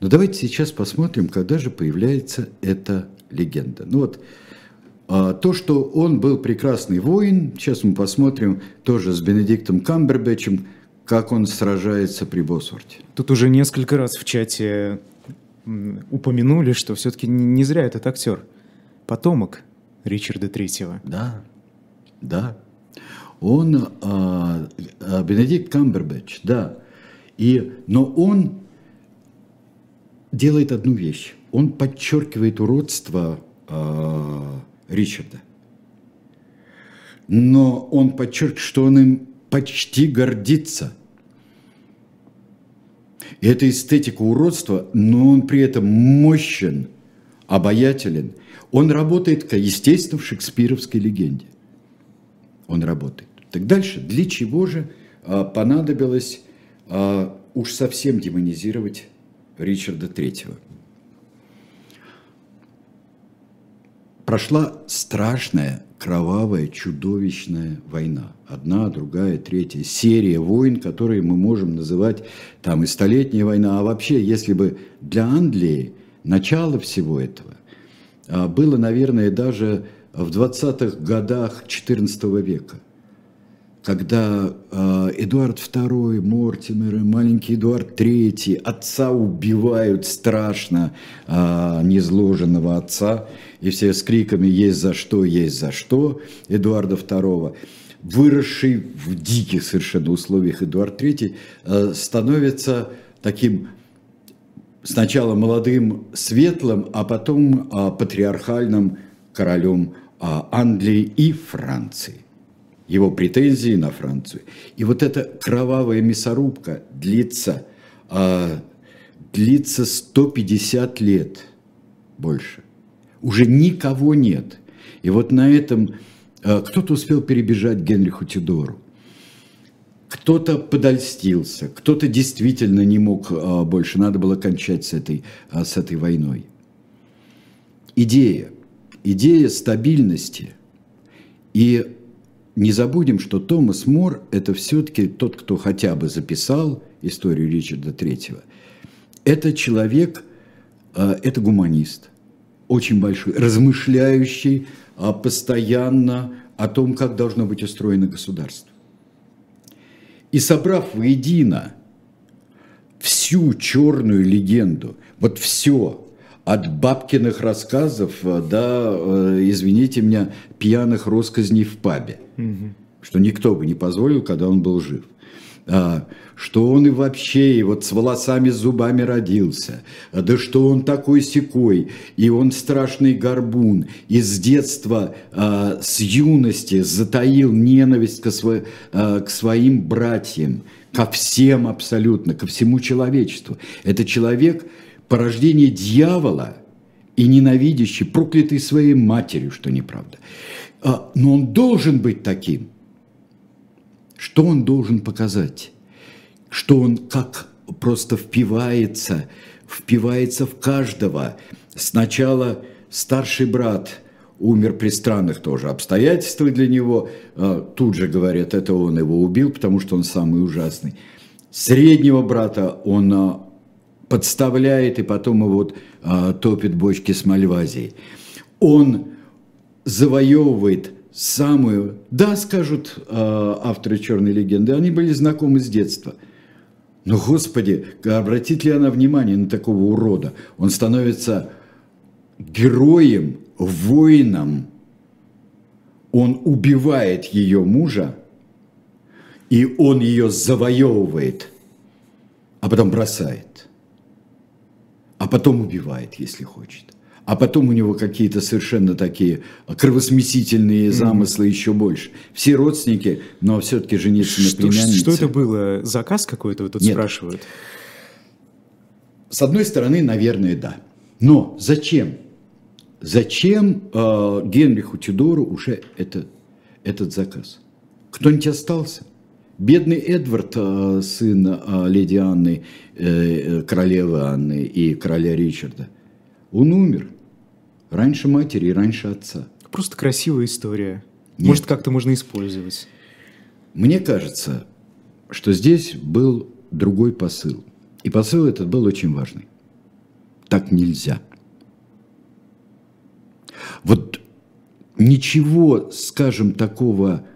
Но давайте сейчас посмотрим, когда же появляется эта легенда. Ну вот, а, то, что он был прекрасный воин, сейчас мы посмотрим тоже с Бенедиктом Камбербэтчем, как он сражается при Босворте. Тут уже несколько раз в чате упомянули, что все-таки не зря этот актер. Потомок Ричарда Третьего. Да, да. Он, а, а, Бенедикт Камбербэтч, да. И, но он делает одну вещь. Он подчеркивает уродство а, Ричарда. Но он подчеркивает, что он им почти гордится. И это эстетика уродства, но он при этом мощен, обаятелен. Он работает, естественно, в шекспировской легенде. Он работает. Так дальше, для чего же а, понадобилось а, уж совсем демонизировать Ричарда Третьего? Прошла страшная, кровавая, чудовищная война. Одна, другая, третья. Серия войн, которые мы можем называть там и Столетняя война. А вообще, если бы для Англии начало всего этого а, было, наверное, даже в 20-х годах XIV века – когда э, Эдуард II, Мортимер, маленький Эдуард III, отца убивают страшно, э, незложенного отца, и все с криками «есть за что, есть за что» Эдуарда II, выросший в диких совершенно условиях Эдуард III, э, становится таким сначала молодым, светлым, а потом э, патриархальным королем э, Англии и Франции его претензии на Францию. И вот эта кровавая мясорубка длится, а, длится 150 лет больше. Уже никого нет. И вот на этом а, кто-то успел перебежать Генриху Тюдору. Кто-то подольстился, кто-то действительно не мог а, больше, надо было кончать с этой, а, с этой войной. Идея, идея стабильности и не забудем, что Томас Мор – это все-таки тот, кто хотя бы записал историю Ричарда Третьего. Это человек, а, это гуманист, очень большой, размышляющий а, постоянно о том, как должно быть устроено государство. И собрав воедино всю черную легенду, вот все, от бабкиных рассказов до, э, извините меня, пьяных россказней в пабе. Угу. Что никто бы не позволил, когда он был жив. А, что он и вообще и вот с волосами, с зубами родился, да что он такой секой, и он страшный горбун, и с детства, а, с юности затаил ненависть к, сво, а, к своим братьям, ко всем абсолютно, ко всему человечеству. Это человек, порождение дьявола и ненавидящий, проклятый своей матерью, что неправда. А, но он должен быть таким. Что он должен показать? Что он как просто впивается, впивается в каждого. Сначала старший брат умер при странных тоже обстоятельствах для него. А, тут же говорят, это он его убил, потому что он самый ужасный. Среднего брата он а, подставляет и потом вот, а, топит бочки с мальвазией. Он завоевывает самую... Да, скажут а, авторы «Черной легенды», они были знакомы с детства. Но, Господи, обратит ли она внимание на такого урода? Он становится героем, воином. Он убивает ее мужа, и он ее завоевывает, а потом бросает а потом убивает, если хочет. А потом у него какие-то совершенно такие кровосмесительные замыслы mm-hmm. еще больше. Все родственники, но все-таки жениться на племяннице. Что это было? Заказ какой-то, вот тут Нет. спрашивают? С одной стороны, наверное, да. Но зачем? Зачем э, Генриху Тюдору уже это, этот заказ? Кто-нибудь остался? Бедный Эдвард, э, сын э, леди Анны, э, королевы Анны и короля Ричарда, он умер раньше матери и раньше отца. Просто красивая история. Нет. Может, как-то можно использовать. Мне кажется, что здесь был другой посыл. И посыл этот был очень важный. Так нельзя. Вот ничего, скажем, такого,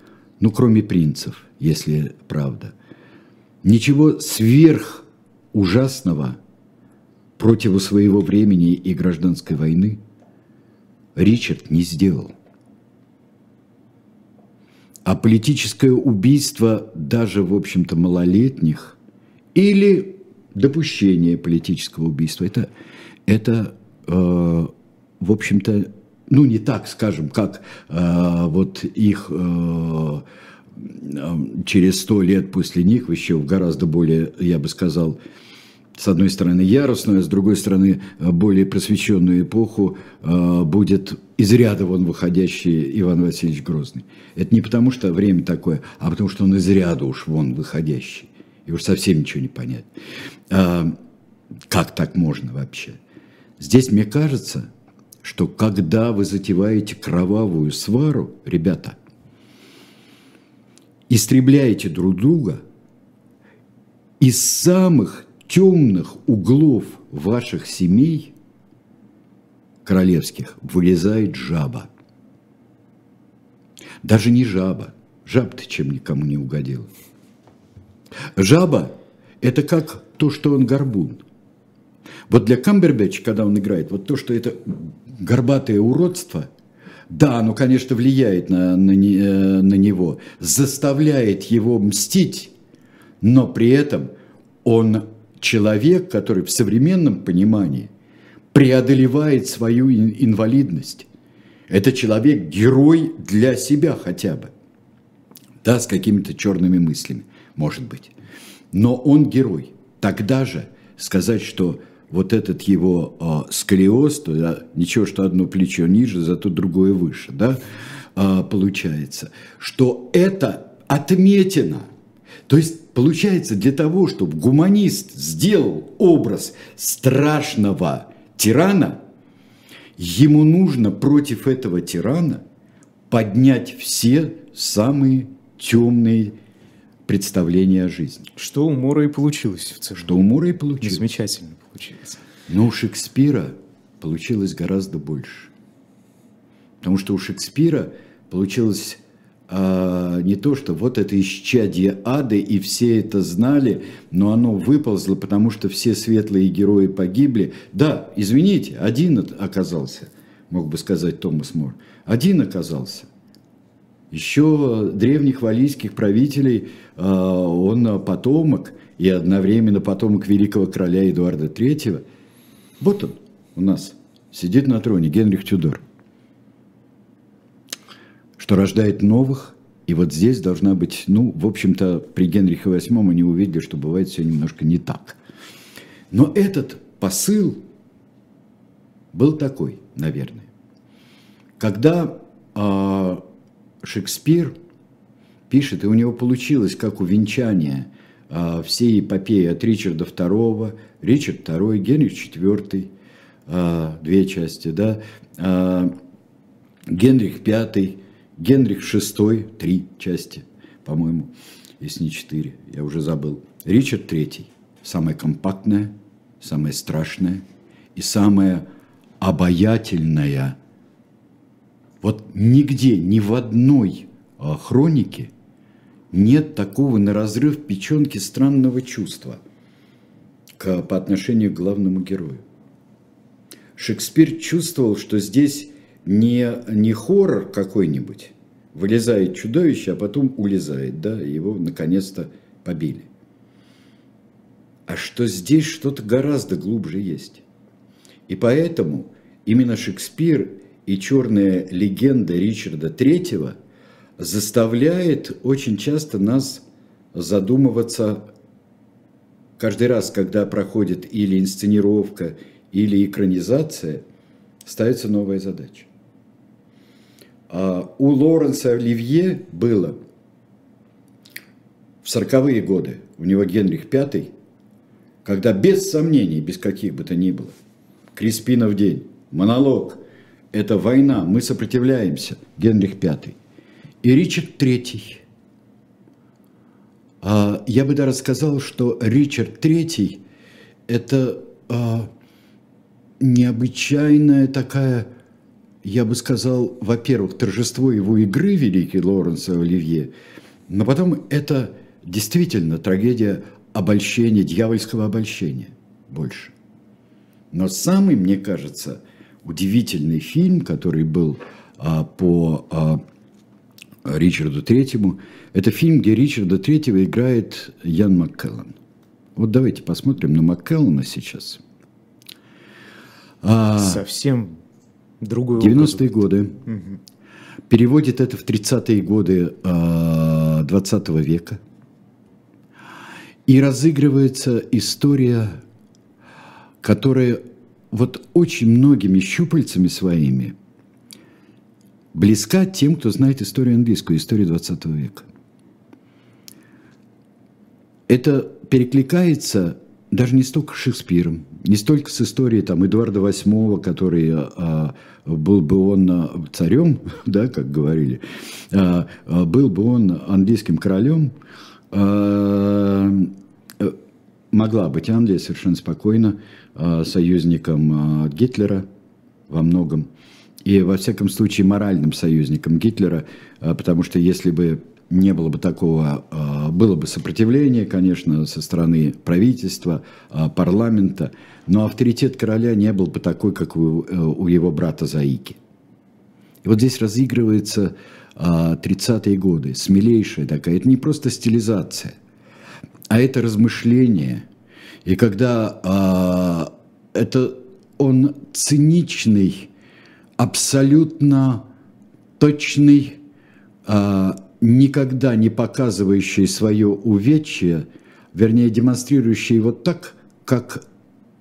ну, кроме принцев, если правда. Ничего сверх ужасного против своего времени и гражданской войны Ричард не сделал. А политическое убийство даже, в общем-то, малолетних или допущение политического убийства, это, это э, в общем-то, ну не так, скажем, как э, вот их э, через сто лет после них, еще гораздо более, я бы сказал, с одной стороны яростную, а с другой стороны более просвещенную эпоху э, будет из ряда вон выходящий Иван Васильевич Грозный. Это не потому, что время такое, а потому, что он из ряда уж вон выходящий. И уж совсем ничего не понять. А, как так можно вообще? Здесь мне кажется, что когда вы затеваете кровавую свару, ребята, истребляете друг друга, из самых темных углов ваших семей королевских вылезает жаба. Даже не жаба. Жаба-то чем никому не угодила. Жаба – это как то, что он горбун. Вот для Камбербэтча, когда он играет, вот то, что это горбатое уродство, да, оно, конечно, влияет на, на, э, на него, заставляет его мстить, но при этом он человек, который в современном понимании преодолевает свою инвалидность. Это человек-герой для себя хотя бы. Да, с какими-то черными мыслями, может быть. Но он герой. Тогда же сказать, что вот этот его э, сколиоз, то да, ничего, что одно плечо ниже, зато другое выше, да, э, получается, что это отметина. То есть получается для того, чтобы гуманист сделал образ страшного тирана, ему нужно против этого тирана поднять все самые темные представления о жизни. Что у Мора и получилось в целом. Что у Мора и получилось. Замечательно получилось. Но у Шекспира получилось гораздо больше. Потому что у Шекспира получилось а, не то, что вот это исчадие ада, и все это знали, но оно выползло, потому что все светлые герои погибли. Да, извините, один оказался, мог бы сказать Томас Мор. Один оказался. Еще древних валийских правителей а, он потомок – и одновременно потомок великого короля Эдуарда III. Вот он у нас сидит на троне, Генрих Тюдор, что рождает новых, и вот здесь должна быть, ну, в общем-то, при Генрихе VIII они увидели, что бывает все немножко не так. Но этот посыл был такой, наверное. Когда э, Шекспир пишет, и у него получилось, как у венчания – всей эпопеи от Ричарда II, Ричард II, Генрих IV, а, две части, да, а, Генрих V, Генрих VI, три части, по-моему, если не четыре, я уже забыл. Ричард III, самая компактная, самая страшная и самая обаятельная. Вот нигде, ни в одной хронике нет такого на разрыв печенки странного чувства к, по отношению к главному герою. Шекспир чувствовал, что здесь не, не хоррор какой-нибудь, вылезает чудовище, а потом улезает, да, его наконец-то побили. А что здесь что-то гораздо глубже есть. И поэтому именно Шекспир и черная легенда Ричарда Третьего – заставляет очень часто нас задумываться каждый раз, когда проходит или инсценировка, или экранизация, ставится новая задача. А у Лоренса Оливье было в сороковые годы, у него Генрих V, когда без сомнений, без каких бы то ни было, Криспинов день, монолог, это война, мы сопротивляемся, Генрих V – и Ричард Третий. А, я бы даже сказал, что Ричард Третий – это а, необычайная такая, я бы сказал, во-первых, торжество его игры великий Лоренса Оливье, но потом это действительно трагедия обольщения, дьявольского обольщения больше. Но самый, мне кажется, удивительный фильм, который был а, по а, Ричарду Третьему. Это фильм, где Ричарда Третьего играет Ян Маккеллан. Вот давайте посмотрим на Маккеллана сейчас. А... Совсем Другую 90-е годы. Угу. Переводит это в 30-е годы 20 э, века. И разыгрывается история, которая вот очень многими щупальцами своими близка тем, кто знает историю английскую, историю 20 века. Это перекликается даже не столько с Шекспиром, не столько с историей там, Эдуарда VIII, который а, был бы он а, царем, да, как говорили, а, а, был бы он английским королем, а, э, могла быть Англия совершенно спокойно а, союзником а, Гитлера во многом, и во всяком случае моральным союзником Гитлера, а, потому что если бы не было бы такого, а, было бы сопротивление, конечно, со стороны правительства, а, парламента, но авторитет короля не был бы такой, как э, у его брата Заики. И вот здесь разыгрывается 30-е годы, смелейшая такая, это не просто стилизация, а это размышление. И когда это он циничный, абсолютно точный, никогда не показывающий свое увечье, вернее, демонстрирующий его так, как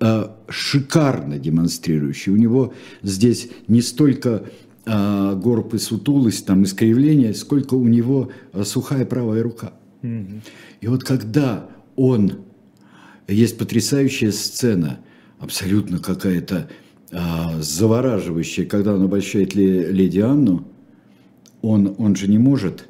э, шикарно демонстрирующий. У него здесь не столько э, горб и сутулость, там, искривление, сколько у него сухая правая рука. Mm-hmm. И вот когда он... Есть потрясающая сцена, абсолютно какая-то э, завораживающая, когда он обольщает леди Анну, он, он же не может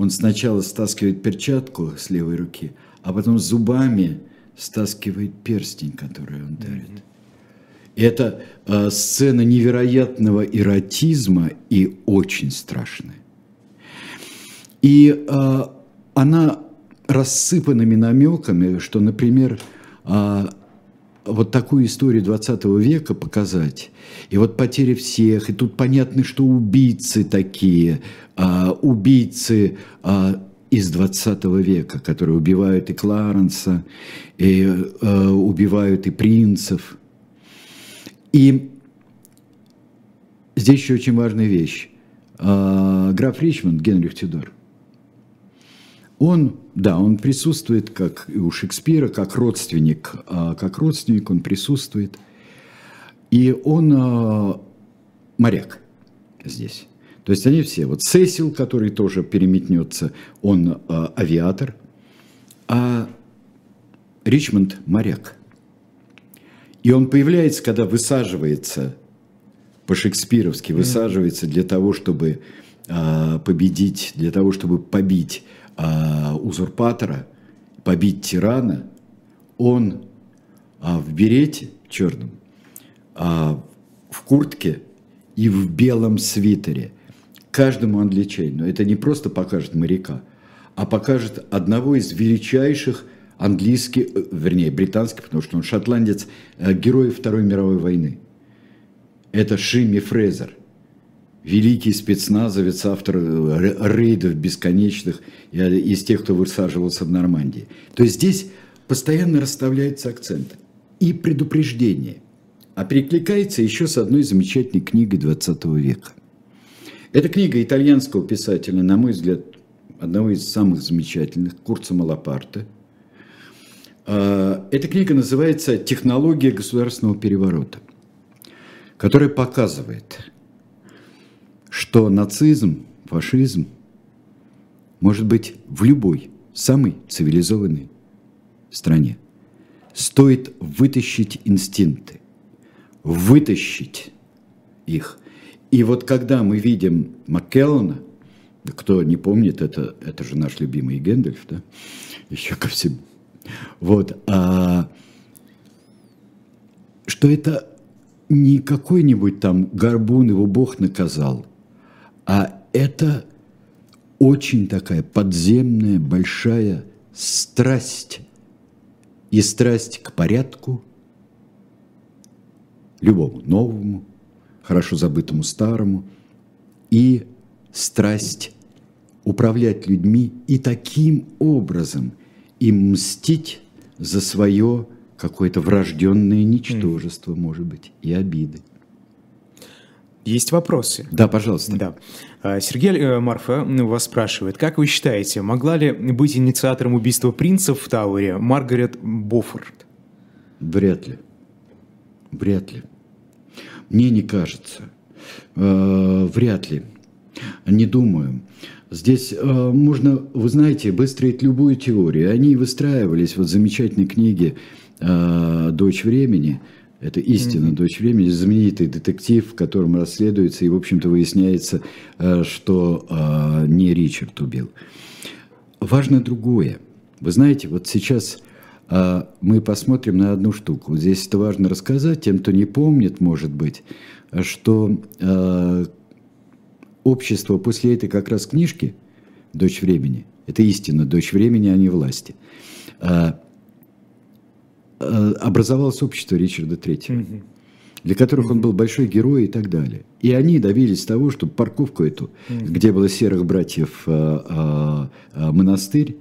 он сначала стаскивает перчатку с левой руки, а потом зубами стаскивает перстень, который он дарит. Mm-hmm. Это э, сцена невероятного эротизма и очень страшная. И э, она рассыпанными намеками, что, например, э, вот такую историю 20 века показать, и вот потеря всех, и тут понятно, что убийцы такие, а, убийцы а, из 20 века, которые убивают и Кларенса, и а, убивают и принцев. И здесь еще очень важная вещь. А, граф Ричмонд, Генрих Тюдор, он, да, он присутствует, как и у Шекспира, как родственник, а, как родственник он присутствует. И он а, моряк здесь. То есть они все, вот Сесил, который тоже переметнется, он э, авиатор, а Ричмонд моряк. И он появляется, когда высаживается по-шекспировски, высаживается для того, чтобы победить, для того, чтобы побить э, узурпатора, побить тирана. Он э, в берете черном, э, в куртке и в белом свитере – каждому англичанину. Это не просто покажет моряка, а покажет одного из величайших английских, э, вернее, британских, потому что он шотландец, э, героев Второй мировой войны. Это Шимми Фрезер, великий спецназовец, автор э, рейдов бесконечных, из тех, кто высаживался в Нормандии. То есть здесь постоянно расставляется акцент и предупреждение, а перекликается еще с одной замечательной книгой 20 века. Это книга итальянского писателя, на мой взгляд, одного из самых замечательных, Курца Малапарта. А, эта книга называется «Технология государственного переворота», которая показывает, что нацизм, фашизм может быть в любой самой цивилизованной стране. Стоит вытащить инстинкты, вытащить их – и вот когда мы видим Маккеллана, кто не помнит, это, это же наш любимый Гэндальф, да, еще ко всему. Вот, а, что это не какой-нибудь там горбун его Бог наказал, а это очень такая подземная большая страсть и страсть к порядку, любому новому, хорошо забытому старому, и страсть управлять людьми и таким образом им мстить за свое какое-то врожденное ничтожество, может быть, и обиды. Есть вопросы? Да, пожалуйста. Да. А, Сергей э, Марфа вас спрашивает, как вы считаете, могла ли быть инициатором убийства принцев в Тауэре Маргарет Боффорд? Вряд ли. Вряд ли. Мне не кажется. Э, вряд ли. Не думаю. Здесь э, можно, вы знаете, выстроить любую теорию. Они выстраивались вот в замечательной книге э, «Дочь времени», это истина, mm-hmm. дочь времени, знаменитый детектив, в котором расследуется и, в общем-то, выясняется, э, что э, не Ричард убил. Важно другое. Вы знаете, вот сейчас э, мы посмотрим на одну штуку. Здесь это важно рассказать тем, кто не помнит, может быть, что общество после этой как раз книжки «Дочь времени», это истина, «Дочь времени», а не власти – Э, образовалось общество Ричарда Третьего, угу. для которых он был большой герой и так далее. И они добились того, чтобы парковку эту, угу. где было серых братьев э, э, монастырь,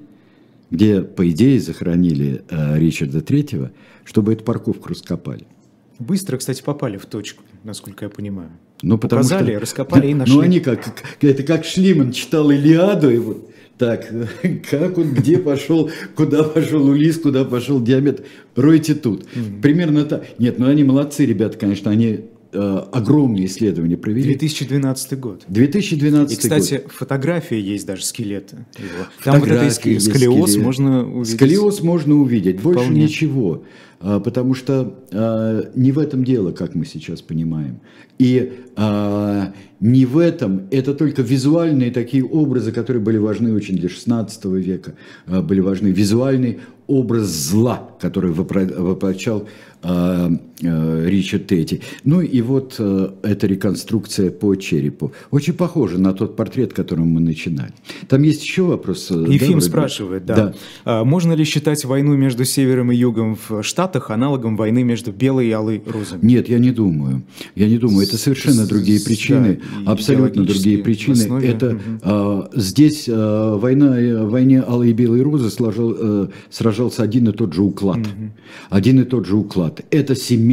где, по идее, захоронили Ричарда Третьего, чтобы эту парковку раскопали. Быстро, кстати, попали в точку, насколько я понимаю. Ну, потому Указали, что, раскопали и нашли. Ну, они как, это как Шлиман читал Илиаду, и вот так, как он, где пошел, куда пошел Улис, куда пошел Диамет, ройте тут. Mm-hmm. Примерно так. Нет, ну они молодцы, ребята, конечно, они э, огромные исследования провели. 2012 год. 2012 И, кстати, год. фотографии есть даже скелеты его. Там вот это сколиоз скелет. можно увидеть. Сколиоз можно увидеть, больше Вполне. ничего. А, потому что а, не в этом дело, как мы сейчас понимаем. И а, не в этом, это только визуальные такие образы, которые были важны очень для XVI века, были важны визуальный образ зла, который воплощал Ричард Тетти. Ну и вот э, эта реконструкция по черепу. Очень похоже на тот портрет, которым мы начинали. Там есть еще вопрос. Ефим да, спрашивает, да. да. А, можно ли считать войну между севером и югом в Штатах аналогом войны между белой и алой розами? Нет, я не думаю. Я не думаю. Это совершенно другие причины. Да, абсолютно другие причины. Это угу. а, здесь а, война, войне алой и белой розы сложил, а, сражался один и тот же уклад. Угу. Один и тот же уклад. Это семейная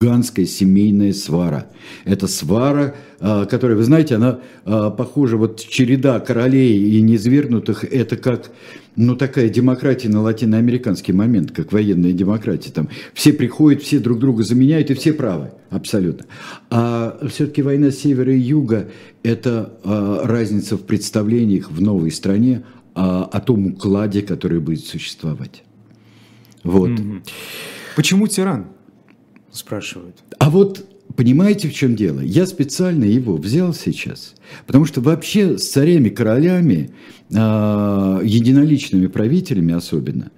гигантская семейная свара. Это свара, а, которая, вы знаете, она а, похожа, вот череда королей и низвергнутых, это как, ну, такая демократия на латиноамериканский момент, как военная демократия. Там все приходят, все друг друга заменяют, и все правы, абсолютно. А все-таки война севера и юга – это а, разница в представлениях в новой стране о том укладе, который будет существовать. Вот. Почему тиран? Спрашивают. А вот понимаете, в чем дело? Я специально его взял сейчас, потому что вообще с царями, королями, э, единоличными правителями особенно,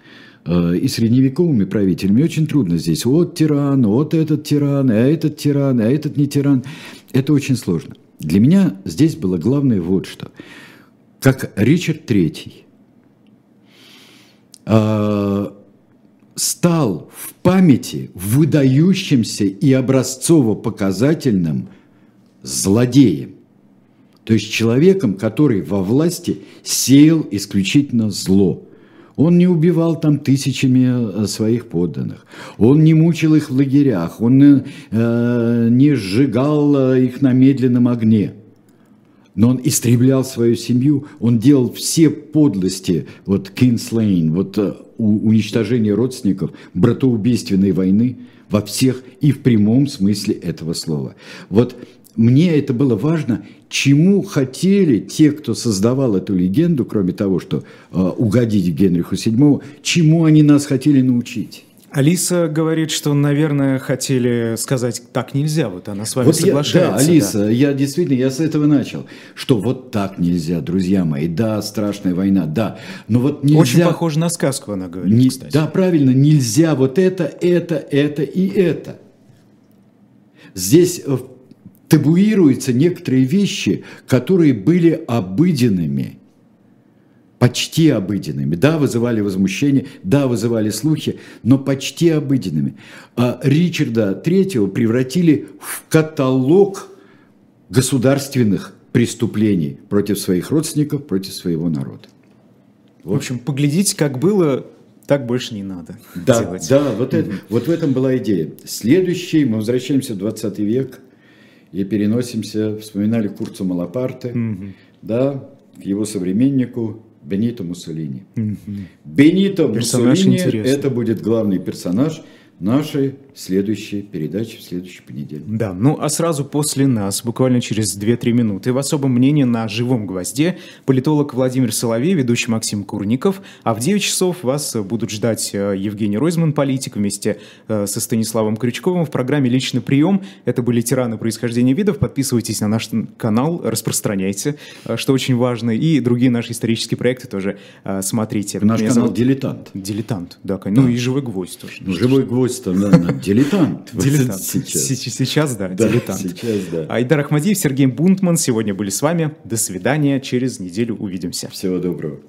э, и средневековыми правителями очень трудно здесь. Вот тиран, вот этот тиран, а этот тиран, а этот не тиран. Это очень сложно. Для меня здесь было главное вот что – как Ричард III э, стал в памяти выдающимся и образцово-показательным злодеем. То есть человеком, который во власти сеял исключительно зло. Он не убивал там тысячами э, своих подданных. Он не мучил их в лагерях. Он э, не сжигал э, их на медленном огне но он истреблял свою семью, он делал все подлости, вот Кинслейн, вот уничтожение родственников, братоубийственной войны во всех и в прямом смысле этого слова. Вот мне это было важно, чему хотели те, кто создавал эту легенду, кроме того, что э, угодить Генриху VII, чему они нас хотели научить. Алиса говорит, что, наверное, хотели сказать, так нельзя, вот она с вами вот соглашается. Я, да, Алиса, да. я действительно, я с этого начал, что вот так нельзя, друзья мои, да, страшная война, да, но вот нельзя... Очень похоже на сказку она говорит, не, кстати. Да, правильно, нельзя вот это, это, это и это. Здесь э, табуируются некоторые вещи, которые были обыденными – почти обыденными. Да, вызывали возмущение, да, вызывали слухи, но почти обыденными. А Ричарда III превратили в каталог государственных преступлений против своих родственников, против своего народа. Вот. В общем, поглядите, как было, так больше не надо да, делать. Да, вот, это, вот в этом была идея. Следующий, мы возвращаемся в 20 век, и переносимся, вспоминали Курцу Малапарте, mm-hmm. да, к его современнику Бенито Муссолини. Бенито персонаж Муссолини это будет главный персонаж нашей следующей передачи в следующий понедельник. Да, ну а сразу после нас, буквально через 2-3 минуты, в особом мнении на «Живом гвозде» политолог Владимир Соловей, ведущий Максим Курников, а в 9 часов вас будут ждать э, Евгений Ройзман, политик, вместе э, со Станиславом Крючковым в программе «Личный прием». Это были тираны происхождения видов. Подписывайтесь на наш канал, распространяйте, э, что очень важно, и другие наши исторические проекты тоже смотрите. Наш Меня канал зовут... «Дилетант». «Дилетант», да, конечно. Ну и «Живой гвоздь» тоже. Ну, «Живой гвоздь», да, Дилетант. Дилетант. Сейчас. сейчас, да, да, дилетант. Сейчас, да. Айдар Ахмадиев, Сергей Бунтман сегодня были с вами. До свидания. Через неделю увидимся. Всего доброго.